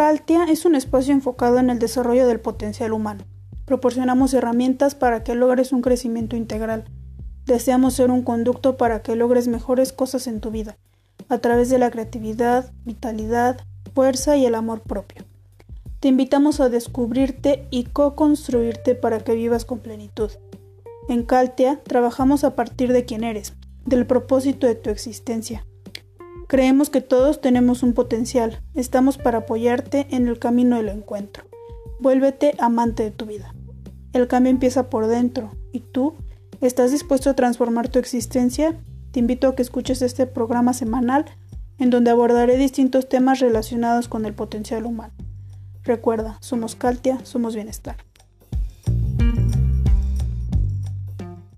Caltia es un espacio enfocado en el desarrollo del potencial humano. Proporcionamos herramientas para que logres un crecimiento integral. Deseamos ser un conducto para que logres mejores cosas en tu vida, a través de la creatividad, vitalidad, fuerza y el amor propio. Te invitamos a descubrirte y co-construirte para que vivas con plenitud. En Caltia trabajamos a partir de quién eres, del propósito de tu existencia. Creemos que todos tenemos un potencial, estamos para apoyarte en el camino del encuentro. Vuélvete amante de tu vida. El cambio empieza por dentro y tú, ¿estás dispuesto a transformar tu existencia? Te invito a que escuches este programa semanal en donde abordaré distintos temas relacionados con el potencial humano. Recuerda, somos Caltia, somos bienestar.